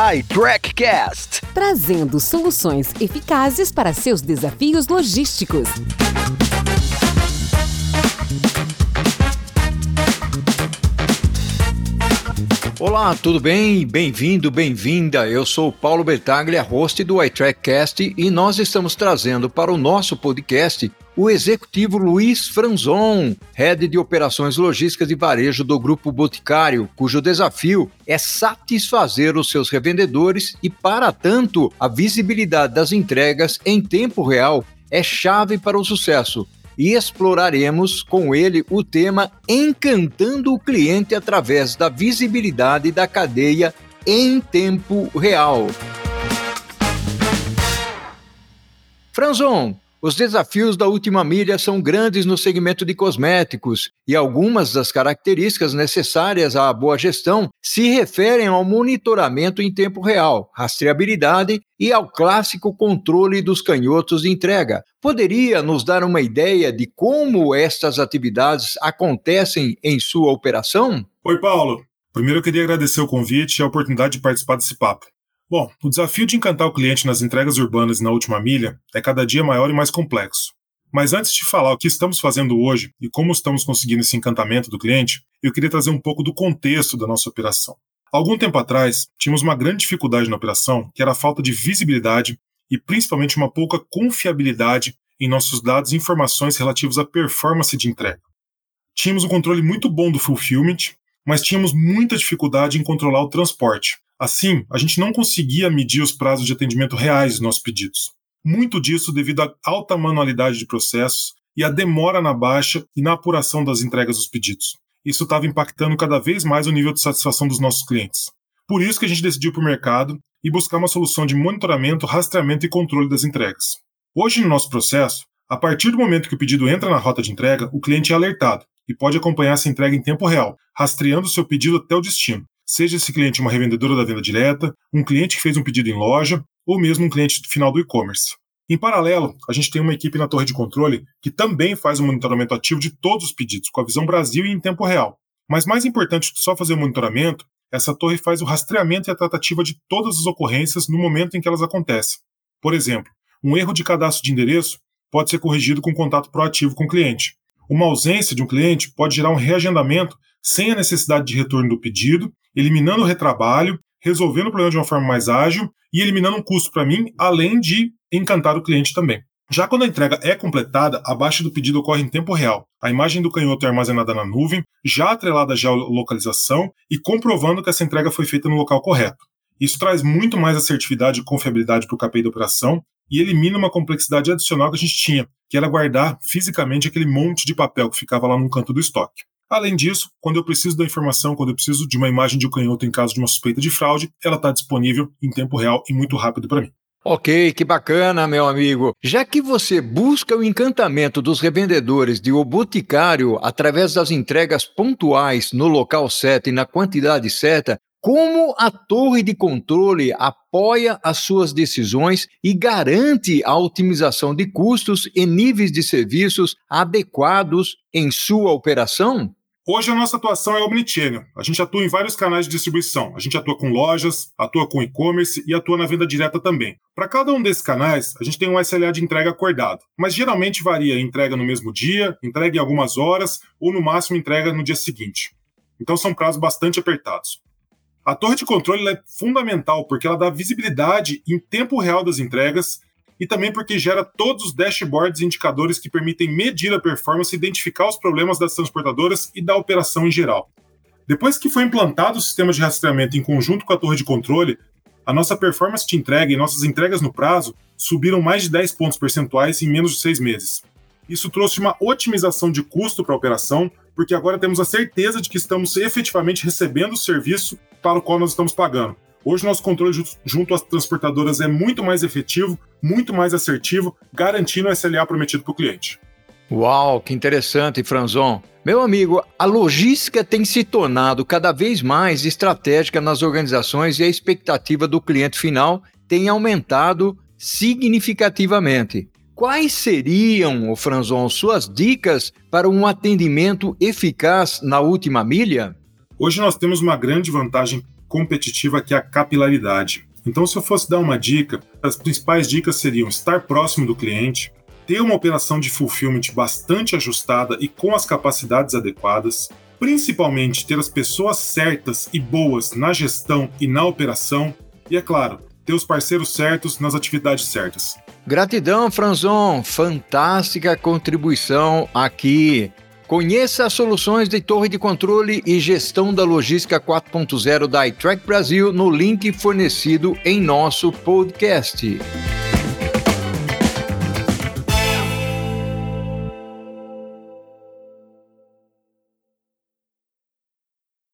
iTrackCast, trazendo soluções eficazes para seus desafios logísticos. Olá, tudo bem? Bem-vindo, bem-vinda. Eu sou Paulo Bertaglia, host do iTrackcast, e nós estamos trazendo para o nosso podcast o executivo Luiz Franzon, head de operações logísticas e varejo do Grupo Boticário, cujo desafio é satisfazer os seus revendedores e, para tanto, a visibilidade das entregas em tempo real é chave para o sucesso e exploraremos com ele o tema Encantando o cliente através da visibilidade da cadeia em tempo real. Franzon, os desafios da última milha são grandes no segmento de cosméticos e algumas das características necessárias à boa gestão se referem ao monitoramento em tempo real, rastreabilidade e ao clássico controle dos canhotos de entrega. Poderia nos dar uma ideia de como estas atividades acontecem em sua operação? Oi, Paulo. Primeiro eu queria agradecer o convite e a oportunidade de participar desse papo. Bom, o desafio de encantar o cliente nas entregas urbanas e na última milha é cada dia maior e mais complexo. Mas antes de falar o que estamos fazendo hoje e como estamos conseguindo esse encantamento do cliente, eu queria trazer um pouco do contexto da nossa operação. Algum tempo atrás, tínhamos uma grande dificuldade na operação, que era a falta de visibilidade e principalmente uma pouca confiabilidade em nossos dados e informações relativos à performance de entrega. Tínhamos um controle muito bom do fulfillment, mas tínhamos muita dificuldade em controlar o transporte, Assim, a gente não conseguia medir os prazos de atendimento reais dos nossos pedidos. Muito disso devido à alta manualidade de processos e à demora na baixa e na apuração das entregas dos pedidos. Isso estava impactando cada vez mais o nível de satisfação dos nossos clientes. Por isso que a gente decidiu para o mercado e buscar uma solução de monitoramento, rastreamento e controle das entregas. Hoje, no nosso processo, a partir do momento que o pedido entra na rota de entrega, o cliente é alertado e pode acompanhar essa entrega em tempo real, rastreando seu pedido até o destino, seja esse cliente uma revendedora da venda direta, um cliente que fez um pedido em loja, ou mesmo um cliente final do e-commerce. Em paralelo, a gente tem uma equipe na torre de controle que também faz o monitoramento ativo de todos os pedidos, com a visão Brasil e em tempo real. Mas mais importante que só fazer o monitoramento, essa torre faz o rastreamento e a tratativa de todas as ocorrências no momento em que elas acontecem. Por exemplo, um erro de cadastro de endereço pode ser corrigido com contato proativo com o cliente. Uma ausência de um cliente pode gerar um reagendamento sem a necessidade de retorno do pedido, eliminando o retrabalho, resolvendo o problema de uma forma mais ágil e eliminando um custo para mim, além de encantar o cliente também. Já quando a entrega é completada, a baixa do pedido ocorre em tempo real. A imagem do canhoto é armazenada na nuvem, já atrelada à geolocalização e comprovando que essa entrega foi feita no local correto. Isso traz muito mais assertividade e confiabilidade para o KPI da operação e elimina uma complexidade adicional que a gente tinha, que era guardar fisicamente aquele monte de papel que ficava lá no canto do estoque. Além disso, quando eu preciso da informação, quando eu preciso de uma imagem de um canhoto em caso de uma suspeita de fraude, ela está disponível em tempo real e muito rápido para mim. Ok, que bacana, meu amigo. Já que você busca o encantamento dos revendedores de O Boticário através das entregas pontuais no local certo e na quantidade certa, como a torre de controle apoia as suas decisões e garante a otimização de custos e níveis de serviços adequados em sua operação? Hoje a nossa atuação é omnichannel. A gente atua em vários canais de distribuição. A gente atua com lojas, atua com e-commerce e atua na venda direta também. Para cada um desses canais, a gente tem um SLA de entrega acordado, mas geralmente varia entrega no mesmo dia, entrega em algumas horas ou no máximo entrega no dia seguinte. Então são prazos bastante apertados. A torre de controle é fundamental porque ela dá visibilidade em tempo real das entregas e também porque gera todos os dashboards e indicadores que permitem medir a performance identificar os problemas das transportadoras e da operação em geral. Depois que foi implantado o sistema de rastreamento em conjunto com a torre de controle, a nossa performance de entrega e nossas entregas no prazo subiram mais de 10 pontos percentuais em menos de seis meses. Isso trouxe uma otimização de custo para a operação, porque agora temos a certeza de que estamos efetivamente recebendo o serviço para o qual nós estamos pagando. Hoje, nosso controle junto às transportadoras é muito mais efetivo, muito mais assertivo, garantindo o SLA prometido para o cliente. Uau, que interessante, Franzon. Meu amigo, a logística tem se tornado cada vez mais estratégica nas organizações e a expectativa do cliente final tem aumentado significativamente. Quais seriam, Franzon, suas dicas para um atendimento eficaz na última milha? Hoje nós temos uma grande vantagem competitiva que é a capilaridade. Então, se eu fosse dar uma dica, as principais dicas seriam estar próximo do cliente, ter uma operação de fulfillment bastante ajustada e com as capacidades adequadas, principalmente ter as pessoas certas e boas na gestão e na operação, e é claro, ter os parceiros certos nas atividades certas. Gratidão, Franzon. Fantástica contribuição aqui. Conheça as soluções de torre de controle e gestão da logística 4.0 da iTrack Brasil no link fornecido em nosso podcast.